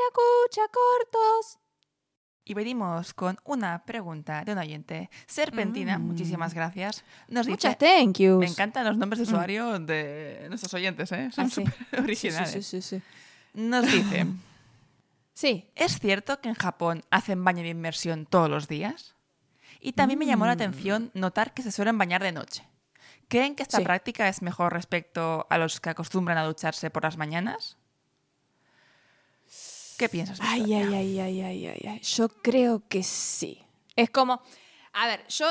Escucha, cortos. Y venimos con una pregunta de un oyente. Serpentina, muchísimas gracias. Nos dice, Muchas thank yous. me encantan los nombres de usuario de nuestros oyentes, ¿eh? Son Ah, sí. súper Sí, originales. sí, sí, sí. Nos dice, Sí. ¿es cierto que en Japón hacen baño de inmersión todos los días? Y también me llamó la atención notar que se suelen bañar de noche. ¿Creen que esta Sí. práctica es mejor respecto a los que acostumbran a ducharse por las mañanas? ¿Qué piensas? Ay, ay, ay, ay, ay, ay, ay. Yo creo que sí. Es como, a ver, yo,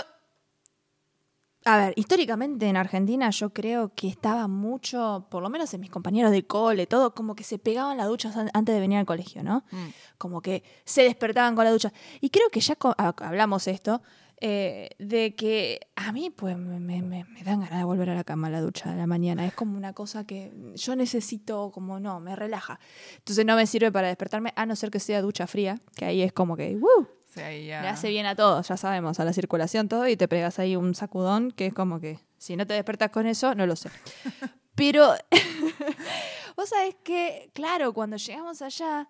a ver, históricamente en Argentina yo creo que estaba mucho, por lo menos en mis compañeros de cole, todo, como que se pegaban la ducha an- antes de venir al colegio, ¿no? Mm. Como que se despertaban con la ducha. Y creo que ya hablamos esto, eh, de que a mí pues me, me- me- dan ganas de volver a la cama a la ducha a la mañana. Es como una cosa que yo necesito, como no, me relaja. Entonces no me sirve para despertarme, a no ser que sea ducha fría, que ahí es como que, ¡uh! Sí, Le hace bien a todos, ya sabemos, a la circulación todo, y te pegas ahí un sacudón que es como que, si no te despertas con eso, no lo sé. Pero, vos sabés que, claro, cuando llegamos allá,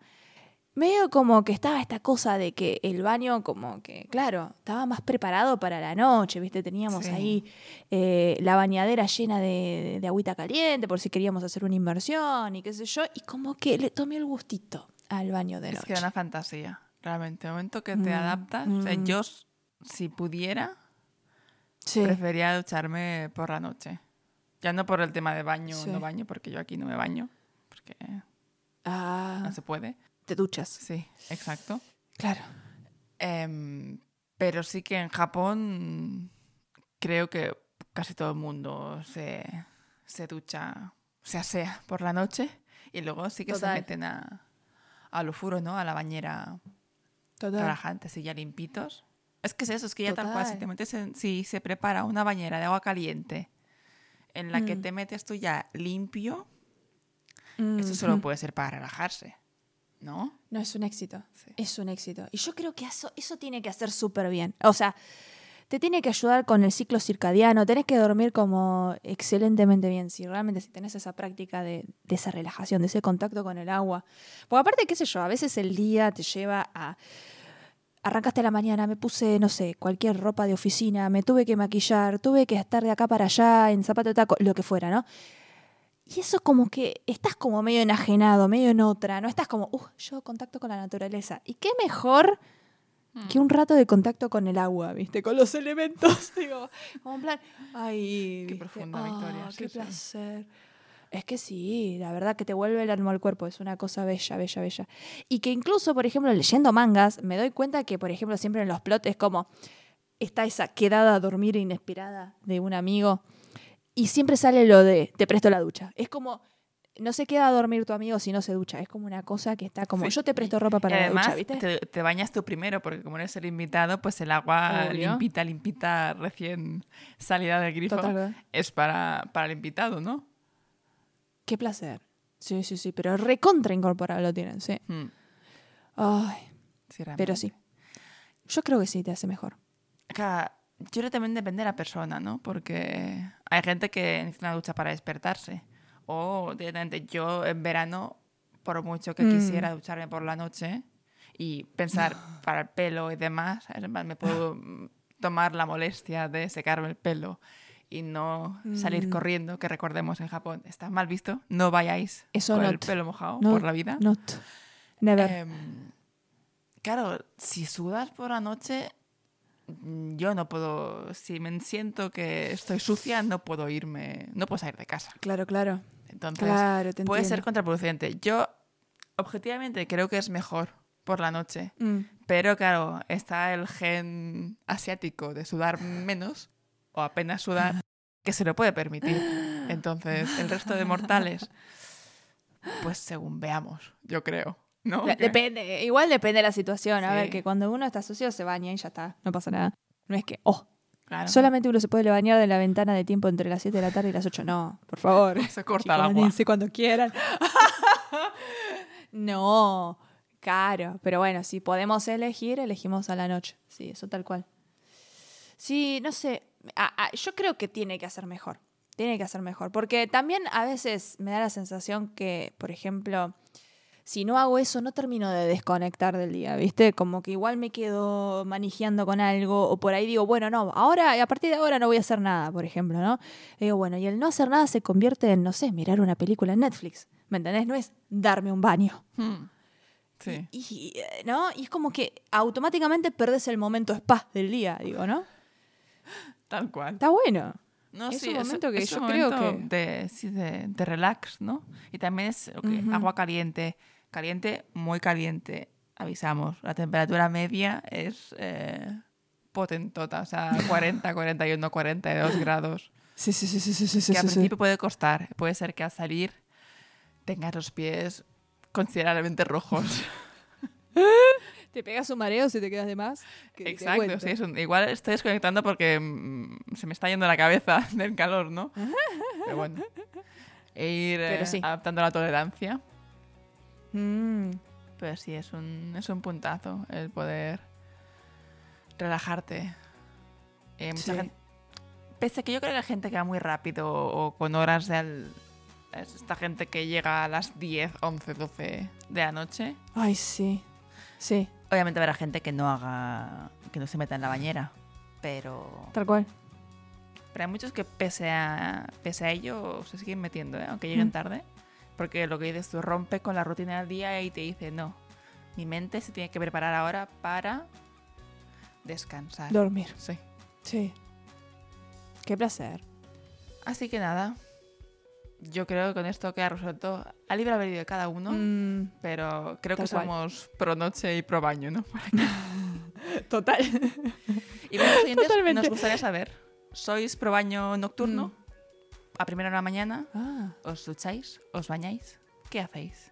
medio como que estaba esta cosa de que el baño, como que, claro, estaba más preparado para la noche, ¿viste? Teníamos Sí. ahí eh, la bañadera llena de, de agüita caliente por si queríamos hacer una inversión y qué sé yo, y como que le tomé el gustito al baño de Es noche. que era una fantasía, realmente. El momento que te Mm, adaptas, o sea, mm. yo, si pudiera, Sí. preferiría ducharme por la noche. Ya no por el tema de baño o Sí. no baño, porque yo aquí no me baño, porque Ah, no se puede. Te duchas. Sí, exacto. Claro. Em, pero sí que en Japón creo que casi todo el mundo se, se ducha, se asea por la noche y luego sí que Total. se meten a, a lo furo, ¿no? A la bañera Total. relajantes y ya limpitos. Es que es eso, es que ya tal cual, si te metes en, si se prepara una bañera de agua caliente en la que Mm. te metes tú ya limpio, eso solo Ujú. puede ser para relajarse, ¿no? No, es un éxito. Sí. Es un éxito. Y yo creo que eso, eso tiene que hacer súper bien. O sea, te tiene que ayudar con el ciclo circadiano, tenés que dormir como excelentemente bien, si realmente si tenés esa práctica de, de esa relajación, de ese contacto con el agua. Porque aparte, qué sé yo, a veces el día te lleva a... Arrancaste a la mañana, me puse, no sé, cualquier ropa de oficina, me tuve que maquillar, tuve que estar de acá para allá, en zapato de taco, lo que fuera, ¿no? Y eso como que estás como medio enajenado, medio en otra, no estás como, uh, yo contacto con la naturaleza. ¿Y qué mejor que un rato de contacto con el agua, viste? Con los elementos. Digo, como en plan, ay, Qué ¿viste? profunda, Ah, Victoria, qué sí, sí. placer. Es que sí, la verdad que te vuelve el alma al cuerpo, es una cosa bella, bella, bella. Y que incluso, por ejemplo, leyendo mangas, me doy cuenta que, por ejemplo, siempre en los plots es como está esa quedada a dormir inesperada de un amigo y siempre sale lo de te presto la ducha. Es como no se queda a dormir tu amigo si no se ducha, es como una cosa que está como Sí. yo te presto ropa para y la además ducha, ¿viste? Te, te bañas tú primero, porque como eres el invitado, pues el agua Obvio. limpita, limpita, recién salida del grifo, Total. es para, para el invitado, ¿no? Qué placer. Sí, sí, sí, pero recontra incorporado lo tienen, sí. Mm, Ay, sí, pero sí. Yo creo que sí te hace mejor. Claro, yo creo que también depende de la persona, ¿no? Porque hay gente que necesita una ducha para despertarse. O directamente yo en verano, por mucho que Mm. quisiera ducharme por la noche y pensar para el pelo y demás, me puedo tomar la molestia de secarme el pelo y no salir Mm. corriendo, que recordemos en Japón está mal visto, no vayáis Eso con el not. pelo mojado No, por la vida. Not. Never. Em, claro, si sudas por la noche, yo no puedo. Si me siento que estoy sucia, no puedo irme, no puedo salir de casa. claro, claro. Entonces, Claro, te puede ser contraproducente. Yo, objetivamente, creo que es mejor por la noche. Mm. Pero claro, está el gen asiático de sudar menos o apenas sudar que se lo puede permitir. Entonces, el resto de mortales, pues según veamos, yo creo. ¿No? La- Depende, igual depende de la situación. A ver, que cuando uno está sucio se baña y ya está, no pasa nada. No es que, oh, claro. solamente uno se puede bañar de la ventana de tiempo entre las 7 de la tarde y las 8. No, por favor. Se corta el agua. cuando quieran. no, caro. Pero bueno, si podemos elegir, elegimos a la noche. Sí, eso tal cual. Sí, no sé. a- a- yo creo que tiene que hacer mejor. Tiene que hacer mejor. Porque también a veces me da la sensación que, por ejemplo, si no hago eso, no termino de desconectar del día, ¿viste? Como que igual me quedo manejando con algo, o por ahí digo, bueno, no, ahora, a partir de ahora no voy a hacer nada, por ejemplo, ¿no? Y digo, bueno, y el no hacer nada se convierte en, no sé, mirar una película en Netflix, ¿me entendés? No es darme un baño. Hmm. Sí. Y, ¿no? y es como que automáticamente perdes el momento spa del día, digo, ¿no? Tal cual. Está bueno. No, Es sí, un momento que es yo un creo que- De, sí, de, de relax, ¿no? Y también es lo que- Ujú. agua caliente. Caliente, muy caliente. Avisamos. La temperatura media es eh, potentota. O sea, 40, 41, 42 grados. Sí, sí, sí, sí, sí, sí, que al principio puede costar. Puede ser que al salir tengas los pies considerablemente rojos. Te pegas un mareo si te quedas de más. que Exacto, sí, es un- igual estoy desconectando porque mm, se me está yendo la cabeza del calor, ¿no? Pero bueno. E ir Pero eh, adaptando la tolerancia. Mm, Pero sí, es un, es un puntazo el poder relajarte. Eh, mucha Sí. gente- pese a que yo creo que hay gente que va muy rápido o con horas de... al- es esta gente que llega a las 10, 11, 12 de la noche. Ay, sí. Sí, Obviamente habrá gente que no haga... que no se meta en la bañera. Pero... tal cual. Pero hay muchos que pese a, pese a ello se siguen metiendo, ¿eh? aunque lleguen Mm. tarde. Porque lo que dices tú rompe con la rutina del día y te dice, no, mi mente se tiene que preparar ahora para descansar. Dormir. Sí. Sí. Qué placer. Así que nada, yo creo que con esto queda resuelto a libre albedrío de cada uno, Mm, pero creo que cual. somos pro noche y pro baño, ¿no? total. Y bueno, oyentes, Totalmente. nos gustaría saber, ¿sois pro baño nocturno? Mm. A primera hora de la mañana, Ah, ¿Os ducháis? ¿Os bañáis? ¿Qué hacéis?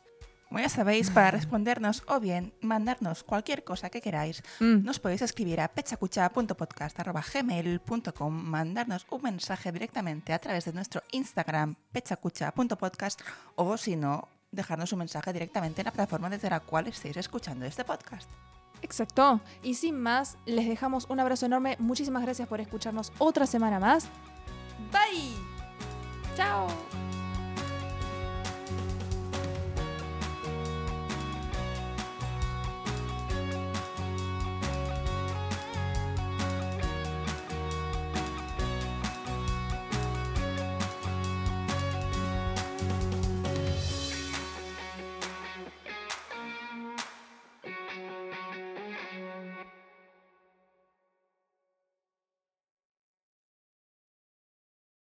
Como ya sabéis, para respondernos o bien mandarnos cualquier cosa que queráis, mm, nos podéis escribir a pechacucha.podcast.gmail.com, mandarnos un mensaje directamente a través de nuestro Instagram pechacucha.podcast o si no, dejarnos un mensaje directamente en la plataforma desde la cual estéis escuchando este podcast. Exacto. Y sin más, les dejamos un abrazo enorme. Muchísimas gracias por escucharnos otra semana más. Bye. ¡Chao!